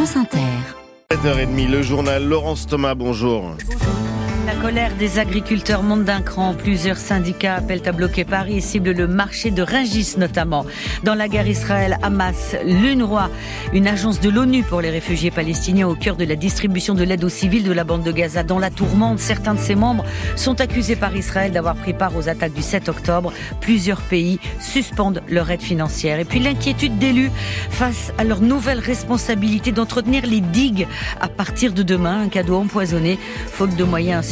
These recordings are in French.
France Inter. 7h30, le journal Laurence Thomas, bonjour. La colère des agriculteurs monte d'un cran. Plusieurs syndicats appellent à bloquer Paris et ciblent le marché de Rungis notamment. Dans la guerre Israël-Hamas, l'UNRWA, une agence de l'ONU pour les réfugiés palestiniens au cœur de la distribution de l'aide aux civils de la bande de Gaza. Dans la tourmente, certains de ses membres sont accusés par Israël d'avoir pris part aux attaques du 7 octobre. Plusieurs pays suspendent leur aide financière. Et puis l'inquiétude d'élus face à leur nouvelle responsabilité d'entretenir les digues à partir de demain. Un cadeau empoisonné, faute de moyens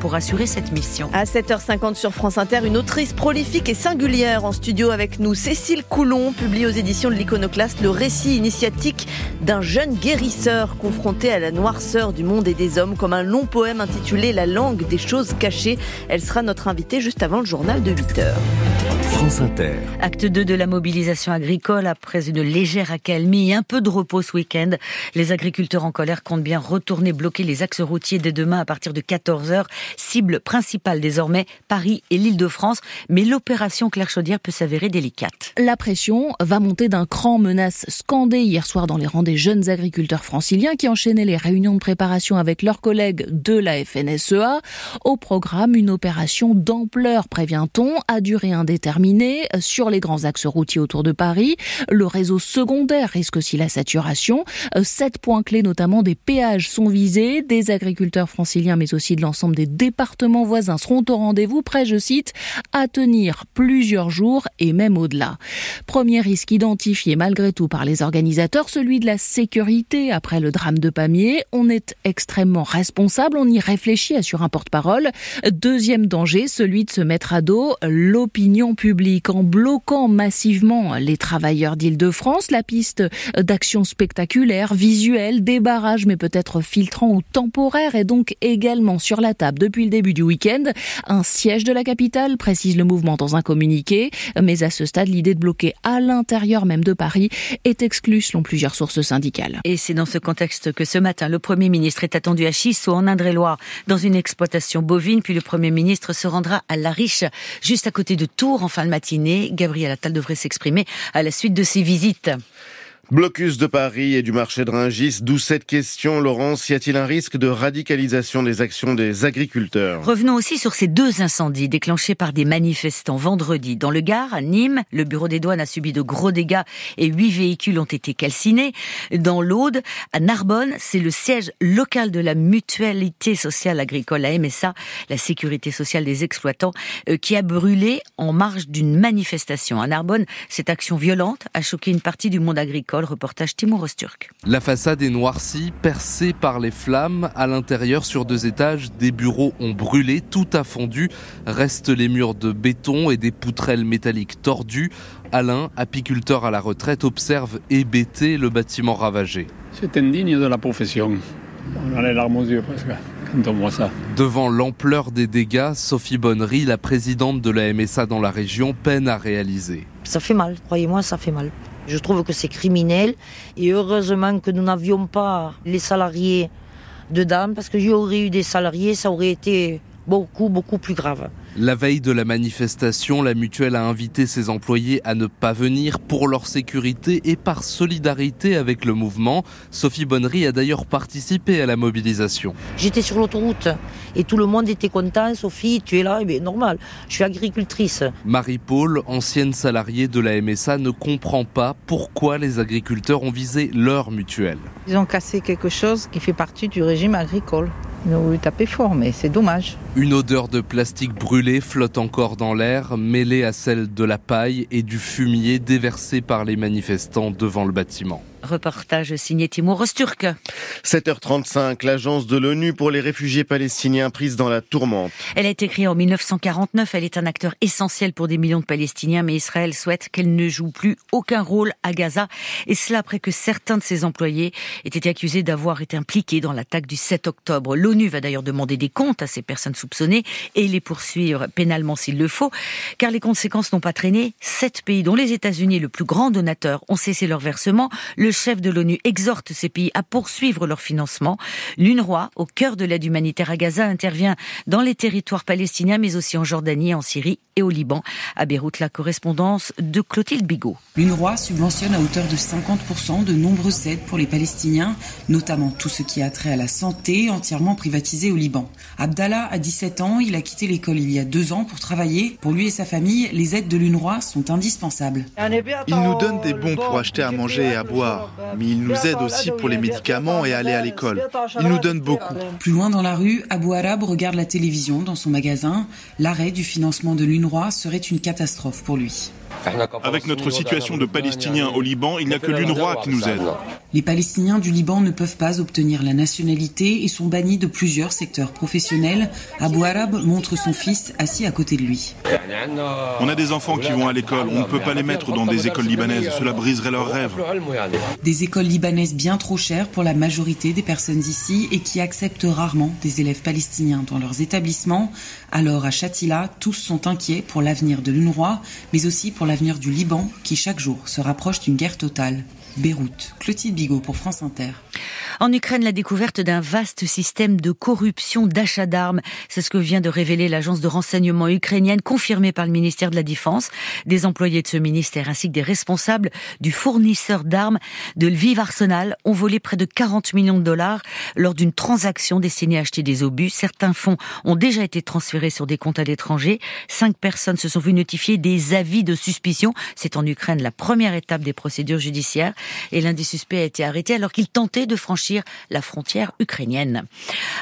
pour assurer cette mission. À 7h50 sur France Inter, une autrice prolifique et singulière en studio avec nous. Cécile Coulon publie aux éditions de l'Iconoclaste le récit initiatique d'un jeune guérisseur confronté à la noirceur du monde et des hommes comme un long poème intitulé La langue des choses cachées. Elle sera notre invitée juste avant le journal de 8h. France Inter. Acte 2 de la mobilisation agricole après une légère accalmie et un peu de repos ce week-end. Les agriculteurs en colère comptent bien retourner bloquer les axes routiers dès demain à partir de 14h. Cible principale désormais, Paris et l'Île-de-France. Mais l'opération Claire Chaudière peut s'avérer délicate. La pression va monter d'un cran menace scandée hier soir dans les rangs des jeunes agriculteurs franciliens qui enchaînaient les réunions de préparation avec leurs collègues de la FNSEA. Au programme, une opération d'ampleur, prévient-on, à durée indéterminée sur les grands axes routiers autour de Paris. Le réseau secondaire risque aussi la saturation. Sept points clés, notamment des péages, sont visés. Des agriculteurs franciliens, mais aussi de l'ensemble des départements voisins seront au rendez-vous, prêts, je cite, à tenir plusieurs jours et même au-delà. Premier risque identifié malgré tout par les organisateurs, celui de la sécurité après le drame de Pamiers. On est extrêmement responsable, on y réfléchit, assure un porte-parole. Deuxième danger, celui de se mettre à dos l'opinion publique en bloquant massivement les travailleurs d'Île-de-France. La piste d'actions spectaculaires, visuelles, des barrages, mais peut-être filtrants ou temporaires, est donc également sur la table depuis le début du week-end. Un siège de la capitale, précise le mouvement dans un communiqué, mais à ce stade, l'idée de bloquer à l'intérieur même de Paris est exclue selon plusieurs sources syndicales. Et c'est dans ce contexte que ce matin, le Premier ministre est attendu à Chissot, en Indre-et-Loire, dans une exploitation bovine, puis le Premier ministre se rendra à La Riche, juste à côté de Tours, en fin de matinée. Gabriel Attal devrait s'exprimer à la suite de ses visites. Blocus de Paris et du marché de Ringis, d'où cette question, Laurence, y a-t-il un risque de radicalisation des actions des agriculteurs? Revenons aussi sur ces deux incendies déclenchés par des manifestants vendredi. Dans le Gard, à Nîmes, le bureau des douanes a subi de gros dégâts et huit véhicules ont été calcinés. Dans l'Aude, à Narbonne, c'est le siège local de la mutualité sociale agricole, la MSA, la sécurité sociale des exploitants, euh, qui a brûlé en marge d'une manifestation. À Narbonne, cette action violente a choqué une partie du monde agricole reportage Timur Osturk. La façade est noircie, percée par les flammes. À l'intérieur, sur deux étages, des bureaux ont brûlé, tout a fondu. Restent les murs de béton et des poutrelles métalliques tordues. Alain, apiculteur à la retraite, observe hébété le bâtiment ravagé. C'est indigne de la profession. On a les larmes aux yeux presque quand on voit ça. Devant l'ampleur des dégâts, Sophie Bonnery, la présidente de la MSA dans la région, peine à réaliser. Ça fait mal, croyez-moi, ça fait mal. Je trouve que c'est criminel. Et heureusement que nous n'avions pas les salariés dedans parce que j'aurais eu des salariés, ça aurait été beaucoup, beaucoup plus grave. La veille de la manifestation, la mutuelle a invité ses employés à ne pas venir pour leur sécurité et par solidarité avec le mouvement. Sophie Bonnery a d'ailleurs participé à la mobilisation. J'étais sur l'autoroute et tout le monde était content. Sophie, tu es là, eh bien, normal. Je suis agricultrice. Marie-Paul, ancienne salariée de la MSA, ne comprend pas pourquoi les agriculteurs ont visé leur mutuelle. Ils ont cassé quelque chose qui fait partie du régime agricole. Une odeur de plastique brûlé flotte encore dans l'air, mêlée à celle de la paille et du fumier déversé par les manifestants devant le bâtiment. Reportage signé Timur Osturk. 7h35, l'agence de l'ONU pour les réfugiés palestiniens prise dans la tourmente. Elle a été créée en 1949. Elle est un acteur essentiel pour des millions de Palestiniens, mais Israël souhaite qu'elle ne joue plus aucun rôle à Gaza. Et cela après que certains de ses employés aient été accusés d'avoir été impliqués dans l'attaque du 7 octobre. L'ONU va d'ailleurs demander des comptes à ces personnes soupçonnées et les poursuivre pénalement s'il le faut, car les conséquences n'ont pas traîné. Sept pays, dont les États-Unis, le plus grand donateur, ont cessé leur versement. Le chef de l'ONU exhorte ces pays à poursuivre leur financement. L'UNRWA, au cœur de l'aide humanitaire à Gaza, intervient dans les territoires palestiniens, mais aussi en Jordanie, en Syrie et au Liban. À Beyrouth, la correspondance de Clotilde Bigot. L'UNRWA subventionne à hauteur de 50% de nombreuses aides pour les Palestiniens, notamment tout ce qui a trait à la santé, entièrement privatisé au Liban. Abdallah a 17 ans, il a quitté l'école il y a deux ans pour travailler. Pour lui et sa famille, les aides de l'UNRWA sont indispensables. Il nous donne des bons pour acheter à manger et à boire, mais il nous aide aussi pour les médicaments et aller à l'école. Il nous donne beaucoup. Plus loin dans la rue, Abou Arab regarde la télévision dans son magasin. L'arrêt du financement de l'UNRWA serait une catastrophe pour lui. Avec notre situation de Palestiniens au Liban, il n'y a que l'UNRWA qui nous aide. Les Palestiniens du Liban ne peuvent pas obtenir la nationalité et sont bannis de plusieurs secteurs professionnels. Abou Arab montre son fils assis à côté de lui. On a des enfants qui vont à l'école, on ne peut pas les mettre dans des écoles libanaises, cela briserait leurs rêves. Des écoles libanaises bien trop chères pour la majorité des personnes ici et qui acceptent rarement des élèves palestiniens dans leurs établissements. Alors à Chatila, tous sont inquiets pour l'avenir de l'UNRWA, mais aussi pour l'avenir du Liban qui chaque jour se rapproche d'une guerre totale. Beyrouth, Clotilde Bigot pour France Inter. En Ukraine, la découverte d'un vaste système de corruption d'achat d'armes, c'est ce que vient de révéler l'agence de renseignement ukrainienne confirmée par le ministère de la Défense. Des employés de ce ministère ainsi que des responsables du fournisseur d'armes de Lviv Arsenal ont volé près de 40 millions de dollars lors d'une transaction destinée à acheter des obus. Certains fonds ont déjà été transférés sur des comptes à l'étranger. Cinq personnes se sont vues notifier des avis de suspicion. C'est en Ukraine la première étape des procédures judiciaires et l'un des suspects a été arrêté alors qu'il tentait de franchir la frontière ukrainienne.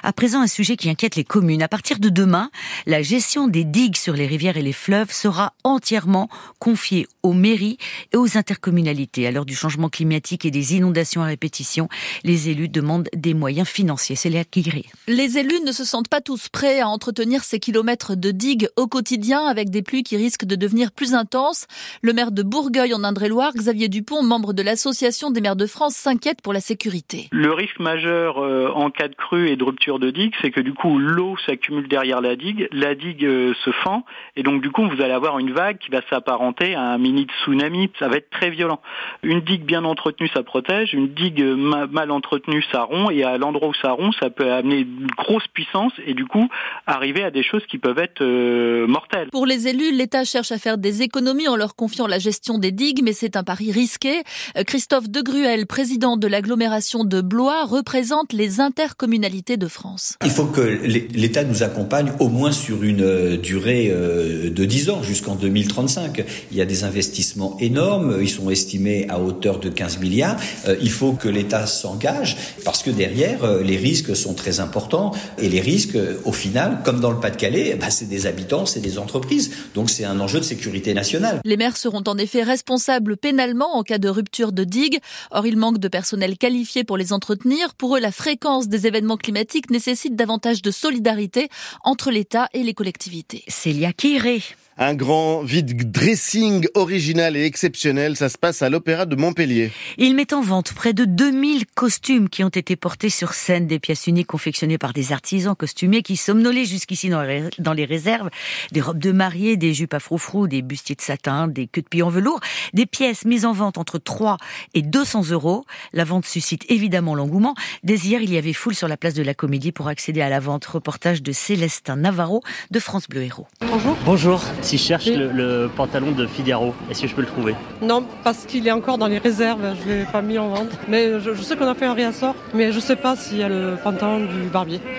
À présent, un sujet qui inquiète les communes. À partir de demain, la gestion des digues sur les rivières et les fleuves sera entièrement confiée aux mairies et aux intercommunalités. À l'heure du changement climatique et des inondations à répétition, les élus demandent des moyens financiers. C'est Léa Kigri. Les élus ne se sentent pas tous prêts à entretenir ces kilomètres de digues au quotidien avec des pluies qui risquent de devenir plus intenses. Le maire de Bourgueil en Indre-et-Loire, Xavier Dupont, membre de l'Association des maires de France, s'inquiète pour la sécurité. Le risque majeur euh, en cas de crue et de rupture de digue, c'est que du coup l'eau s'accumule derrière la digue, la digue euh, se fend et donc du coup vous allez avoir une vague qui va s'apparenter à un mini tsunami. Ça va être très violent. Une digue bien entretenue, ça protège. Une digue mal entretenue, ça rompt et à l'endroit où ça rompt, ça peut amener une grosse puissance et du coup arriver à des choses qui peuvent être euh, mortelles. Pour les élus, l'État cherche à faire des économies en leur confiant la gestion des digues, mais c'est un pari risqué. Christophe Degruel, président de l'agglomération de Blois, représente les intercommunalités de France. Il faut que l'État nous accompagne au moins sur une euh, durée euh, de 10 ans, jusqu'en 2035. Il y a des investissements énormes, ils sont estimés à hauteur de 15 milliards. Euh, il faut que l'État s'engage parce que derrière, les risques sont très importants et les risques, au final, comme dans le Pas-de-Calais, bah, c'est des habitants, c'est des entreprises. Donc c'est un enjeu de sécurité nationale. Les maires seront en effet responsables pénalement en cas de rupture de digue. Or, il manque de personnel qualifié pour les entretenir. Pour eux, la fréquence des événements climatiques nécessite davantage de solidarité entre l'État et les collectivités. Célia Kiré. Un grand vide dressing original et exceptionnel, ça se passe à l'Opéra de Montpellier. Il met en vente près de 2000 costumes qui ont été portés sur scène, des pièces uniques confectionnées par des artisans costumiers qui somnolaient jusqu'ici dans les réserves, des robes de mariée, des jupes à froufrou, des bustiers de satin, des queues de pied en velours, des pièces mises en vente entre 3 et 200 euros. La vente suscite évidemment l'engouement. Dès hier, il y avait foule sur la place de la Comédie pour accéder à la vente. Reportage de Célestin Navarro de France Bleu Héros. Bonjour. Bonjour. Si je cherche le, le, pantalon de Figaro, est-ce que je peux le trouver Non, parce qu'il est encore dans les réserves, je ne l'ai pas mis en vente. Mais je, je sais qu'on a fait un réassort, mais je ne sais pas s'il y a le pantalon du barbier.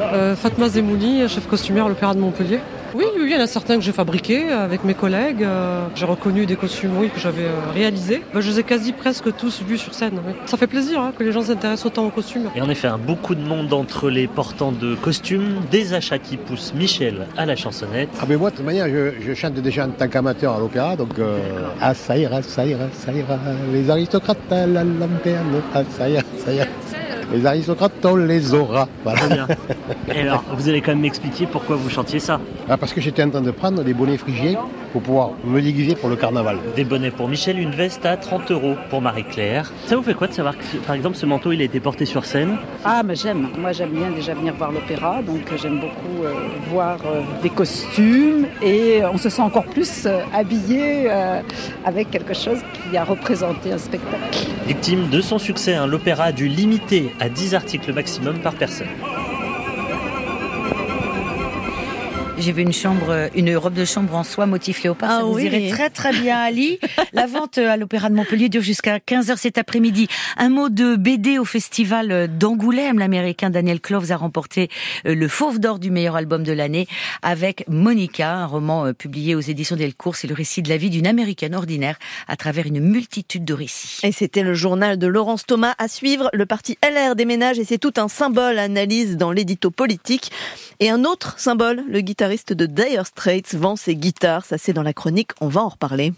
euh, Fatma Zemouli, chef costumière à l'Opéra de Montpellier. Oui, oui, il y en a certains que j'ai fabriqués avec mes collègues. Euh, j'ai reconnu des costumes oui, que j'avais euh, réalisés. Ben, je les ai quasi presque tous vus sur scène. Oui. Ça fait plaisir hein, que les gens s'intéressent autant aux costumes. Et en effet, hein, beaucoup de monde entre les portants de costumes, des achats qui poussent Michel à la chansonnette. Ah ben moi, de toute manière, je, je chante déjà en tant qu'amateur à l'opéra, donc euh, ah ça ira, ça ira, ça ira, les aristocrates à la lanterne, ah ça ira, ça ira. Les aristocrates, on les aura. Voilà. Très bien. Et alors, vous allez quand même m'expliquer pourquoi vous chantiez ça ah, Parce que j'étais en train de prendre des bonnets frigiers pour pouvoir me déguiser pour le carnaval. Des bonnets pour Michel, une veste à 30 euros pour Marie-Claire. Ça vous fait quoi de savoir que, par exemple, ce manteau, il a été porté sur scène? Ah, mais j'aime. Moi, j'aime bien déjà venir voir l'opéra, donc euh, j'aime beaucoup euh, voir euh, des costumes et on se sent encore plus euh, habillé euh, avec quelque chose qui a représenté un spectacle. Victime de son succès, hein, l'opéra a dû limiter à 10 articles maximum par personne. J'ai vu une chambre, une robe de chambre en soie motif léopard. Ah ça vous oui. irait très très bien, Ali. La vente à l'Opéra de Montpellier dure jusqu'à 15h cet après-midi. Un mot de BD au festival d'Angoulême. L'américain Daniel Cloves a remporté euh, le Fauve d'or du meilleur album de l'année avec Monica, un roman euh, publié aux éditions Delcourt. C'est le récit de la vie d'une américaine ordinaire à travers une multitude de récits. Et c'était le journal de Laurence Thomas à suivre. Le parti LR déménage et c'est tout un symbole, analyse dans l'édito politique. Et un autre symbole, le de Dire Straits vend ses guitares. Ça c'est dans la chronique, on va en reparler.